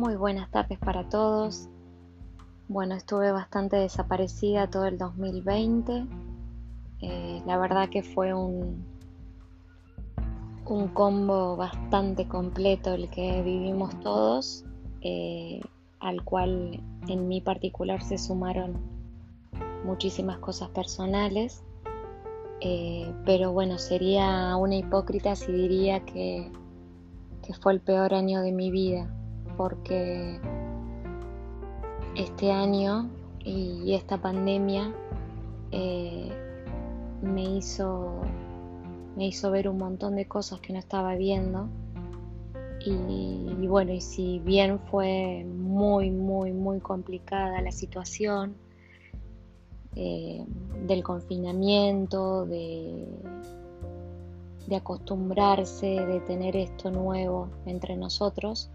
Muy buenas tardes para todos. Bueno, estuve bastante desaparecida todo el 2020. Eh, la verdad que fue un, un combo bastante completo el que vivimos todos, eh, al cual en mi particular se sumaron muchísimas cosas personales. Eh, pero bueno, sería una hipócrita si diría que, que fue el peor año de mi vida, porque este año y esta pandemia eh, me hizo me hizo ver un montón de cosas que no estaba viendo. Y, bueno y si bien fue muy muy muy complicada la situación eh, del confinamiento de de acostumbrarse de tener esto nuevo entre nosotros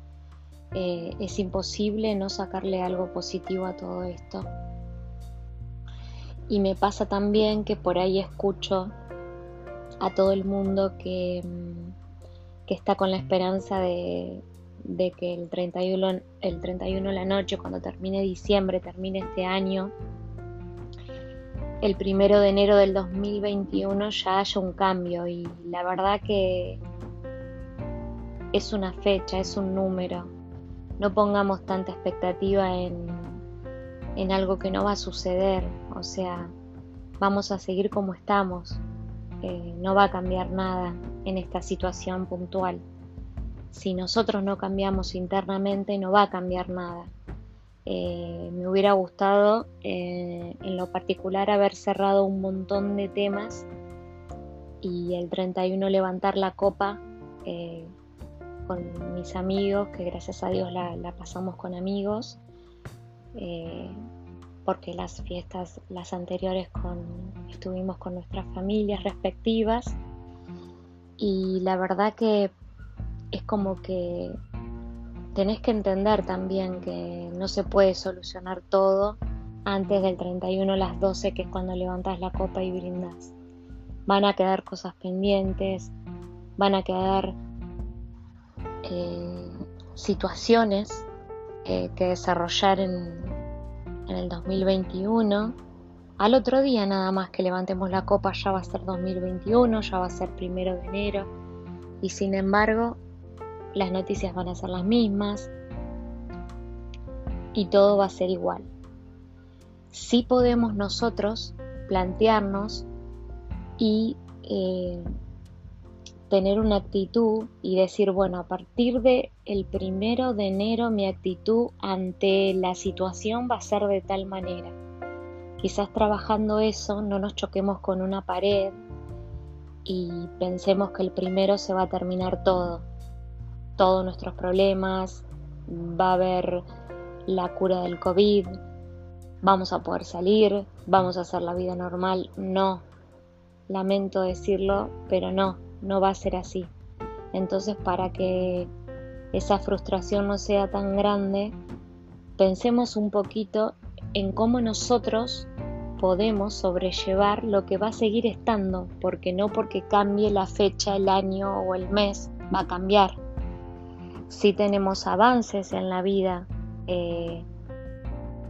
eh, es imposible no sacarle algo positivo a todo esto. Y me pasa también que por ahí escucho a todo el mundo que, mm, que está con la esperanza de, que el 31, el 31 de la noche, cuando termine diciembre, termine este año, el primero de enero del 2021 ya haya un cambio. Y la verdad que es una fecha, es un número no pongamos tanta expectativa en, en algo que no va a suceder. O sea, vamos a seguir como estamos. Eh, no va a cambiar nada en esta situación puntual. Si nosotros no cambiamos internamente, no va a cambiar nada. Eh, me hubiera gustado eh, en lo particular haber cerrado un montón de temas y el 31 levantar la copa con mis amigos, que gracias a Dios la, pasamos con amigos, eh, porque las fiestas, las anteriores, con, estuvimos con nuestras familias respectivas y la verdad que es como que tenés que entender también que no se puede solucionar todo antes del 31 a las 12, que es cuando levantas la copa y brindas. Van a quedar cosas pendientes, van a quedar eh, situaciones eh, que desarrollar en, el 2021. Al otro día nada más que levantemos la copa ya va a ser 2021, ya va a ser primero de enero y sin embargo las noticias van a ser las mismas y todo va a ser igual. Si podemos nosotros plantearnos y eh, tener una actitud y decir, bueno, a partir de el primero de enero mi actitud ante la situación va a ser de tal manera. Quizás trabajando eso no nos choquemos con una pared y pensemos que el primero se va a terminar todo, todos nuestros problemas, va a haber la cura del COVID, vamos a poder salir, vamos a hacer la vida normal. No, lamento decirlo, pero no no va a ser así. Entonces, para que esa frustración no sea tan grande, pensemos un poquito en cómo nosotros podemos sobrellevar lo que va a seguir estando, porque no porque cambie la fecha, el año o el mes, va a cambiar. Si tenemos avances en la vida, eh,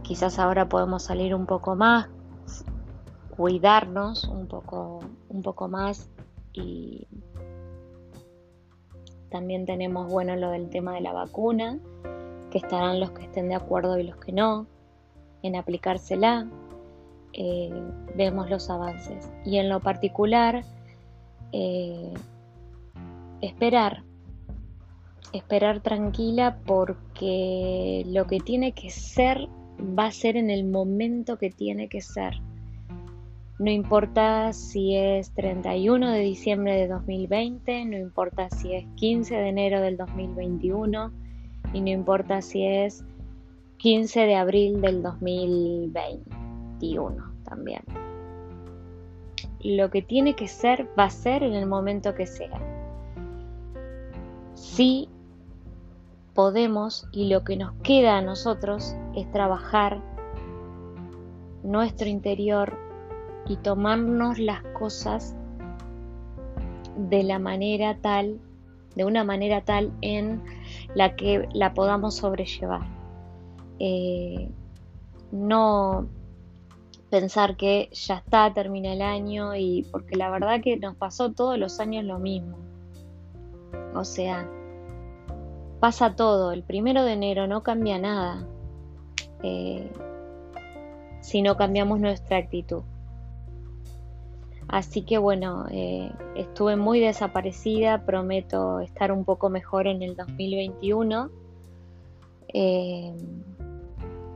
quizás ahora podemos salir un poco más, cuidarnos un poco, un poco más y también tenemos bueno lo del tema de la vacuna, que estarán los que estén de acuerdo y los que no, en aplicársela. Eh, vemos los avances. Y en lo particular, eh, esperar, esperar tranquila porque lo que tiene que ser va a ser en el momento que tiene que ser. No importa si es 31 de diciembre de 2020, no importa si es 15 de enero del 2021 y no importa si es 15 de abril del 2021 también. Lo que tiene que ser va a ser en el momento que sea. Si podemos y lo que nos queda a nosotros es trabajar nuestro interior y tomarnos las cosas de la manera tal, de una manera tal en la que la podamos sobrellevar. Eh, no pensar que ya está, termina el año y porque la verdad que nos pasó todos los años lo mismo. O sea, pasa todo, el primero de enero no cambia nada eh, si no cambiamos nuestra actitud. Así que bueno, eh, estuve muy desaparecida, prometo estar un poco mejor en el 2021, eh,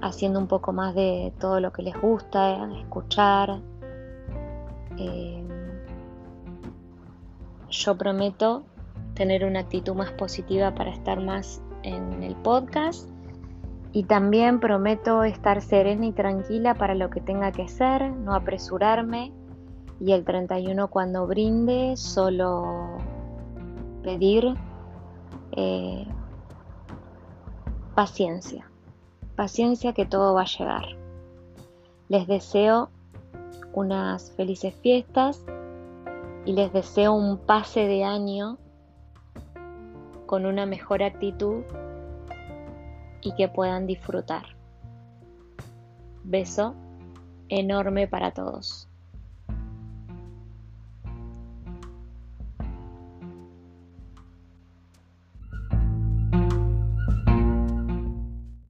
haciendo un poco más de todo lo que les gusta, escuchar. Eh, yo prometo tener una actitud más positiva para estar más en el podcast y también prometo estar serena y tranquila para lo que tenga que ser, no apresurarme y el 31 cuando brinde solo pedir eh, paciencia, paciencia que todo va a llegar. Les deseo unas felices fiestas y les deseo un pase de año con una mejor actitud y que puedan disfrutar. Beso enorme para todos.